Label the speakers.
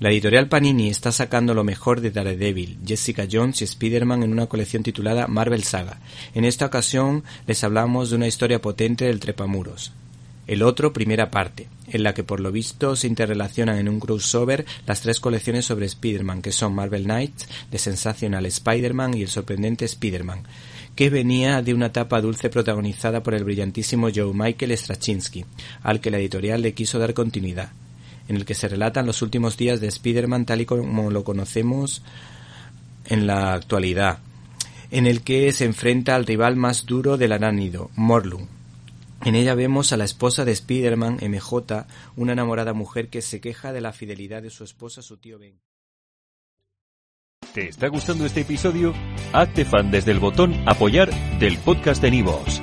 Speaker 1: La editorial Panini está sacando lo mejor de Daredevil, Jessica Jones y Spider-Man en una colección titulada Marvel Saga. En esta ocasión les hablamos de una historia potente del trepamuros. El otro, primera parte, en la que por lo visto se interrelacionan en un crossover las tres colecciones sobre Spider-Man, que son Marvel Knights, The Sensational Spider-Man y El sorprendente Spider-Man, que venía de una etapa dulce protagonizada por el brillantísimo Joe Michael Straczynski, al que la editorial le quiso dar continuidad en el que se relatan los últimos días de Spider-Man tal y como lo conocemos en la actualidad, en el que se enfrenta al rival más duro del aránido, Morlun. En ella vemos a la esposa de Spider-Man, MJ, una enamorada mujer que se queja de la fidelidad de su esposa su tío Ben.
Speaker 2: ¿Te está gustando este episodio? Hazte fan desde el botón Apoyar del podcast de Nivos.